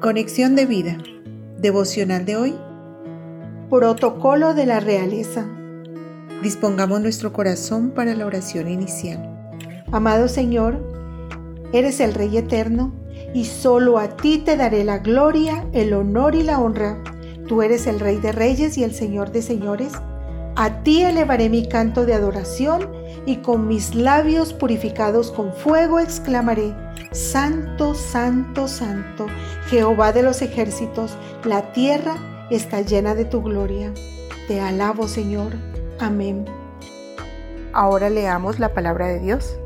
Conexión de vida. Devocional de hoy. Protocolo de la realeza. Dispongamos nuestro corazón para la oración inicial. Amado Señor, eres el Rey eterno y solo a ti te daré la gloria, el honor y la honra. Tú eres el Rey de Reyes y el Señor de Señores. A ti elevaré mi canto de adoración y con mis labios purificados con fuego exclamaré, Santo, Santo, Santo, Jehová de los ejércitos, la tierra está llena de tu gloria. Te alabo, Señor. Amén. Ahora leamos la palabra de Dios.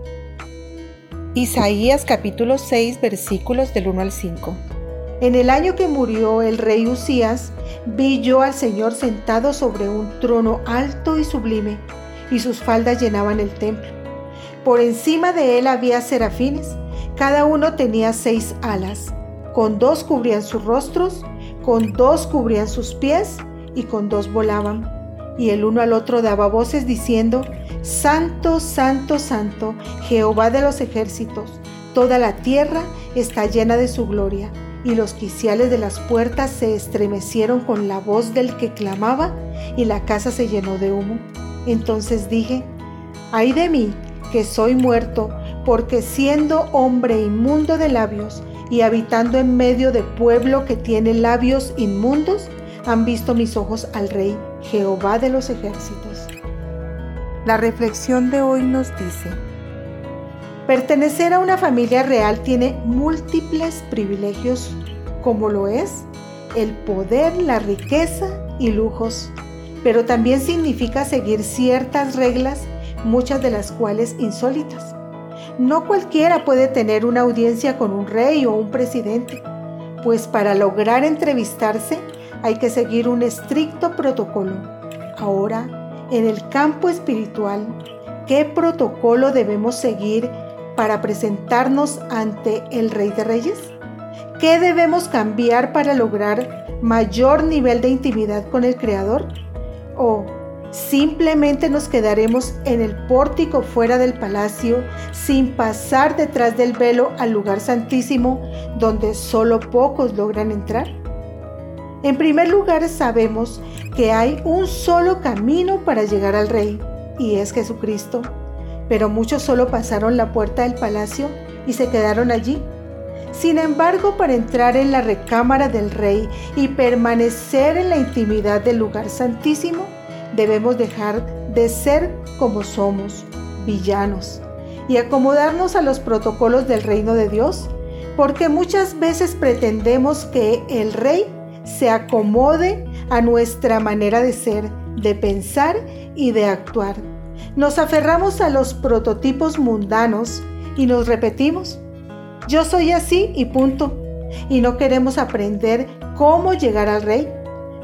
Isaías capítulo 6 versículos del 1 al 5. En el año que murió el rey Usías, vi yo al Señor sentado sobre un trono alto y sublime, y sus faldas llenaban el templo. Por encima de él había serafines, cada uno tenía seis alas, con dos cubrían sus rostros, con dos cubrían sus pies, y con dos volaban. Y el uno al otro daba voces diciendo, Santo, Santo, Santo, Jehová de los ejércitos, toda la tierra está llena de su gloria y los quiciales de las puertas se estremecieron con la voz del que clamaba, y la casa se llenó de humo. Entonces dije, ay de mí, que soy muerto, porque siendo hombre inmundo de labios y habitando en medio de pueblo que tiene labios inmundos, han visto mis ojos al Rey, Jehová de los ejércitos. La reflexión de hoy nos dice, Pertenecer a una familia real tiene múltiples privilegios, como lo es el poder, la riqueza y lujos, pero también significa seguir ciertas reglas, muchas de las cuales insólitas. No cualquiera puede tener una audiencia con un rey o un presidente, pues para lograr entrevistarse hay que seguir un estricto protocolo. Ahora, en el campo espiritual, ¿qué protocolo debemos seguir para presentarnos ante el Rey de Reyes? ¿Qué debemos cambiar para lograr mayor nivel de intimidad con el Creador? ¿O simplemente nos quedaremos en el pórtico fuera del palacio sin pasar detrás del velo al lugar santísimo donde solo pocos logran entrar? En primer lugar, sabemos que hay un solo camino para llegar al Rey y es Jesucristo pero muchos solo pasaron la puerta del palacio y se quedaron allí. Sin embargo, para entrar en la recámara del rey y permanecer en la intimidad del lugar santísimo, debemos dejar de ser como somos, villanos, y acomodarnos a los protocolos del reino de Dios, porque muchas veces pretendemos que el rey se acomode a nuestra manera de ser, de pensar y de actuar nos aferramos a los prototipos mundanos y nos repetimos, yo soy así y punto. Y no queremos aprender cómo llegar al rey,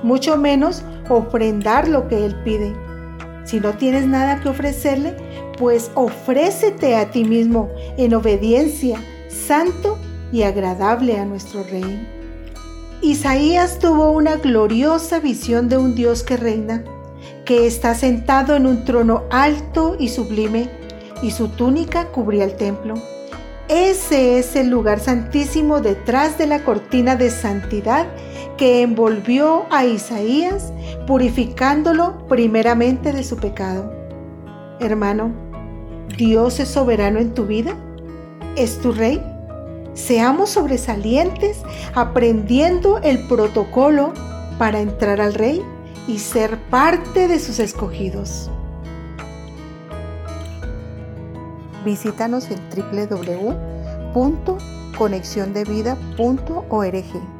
mucho menos ofrendar lo que él pide. Si no tienes nada que ofrecerle, pues ofrécete a ti mismo en obediencia, santo y agradable a nuestro rey. Isaías tuvo una gloriosa visión de un Dios que reina que está sentado en un trono alto y sublime, y su túnica cubría el templo. Ese es el lugar santísimo detrás de la cortina de santidad que envolvió a Isaías, purificándolo primeramente de su pecado. Hermano, ¿Dios es soberano en tu vida? ¿Es tu rey? Seamos sobresalientes aprendiendo el protocolo para entrar al rey y ser parte de sus escogidos. Visítanos en www.conexiondevida.org.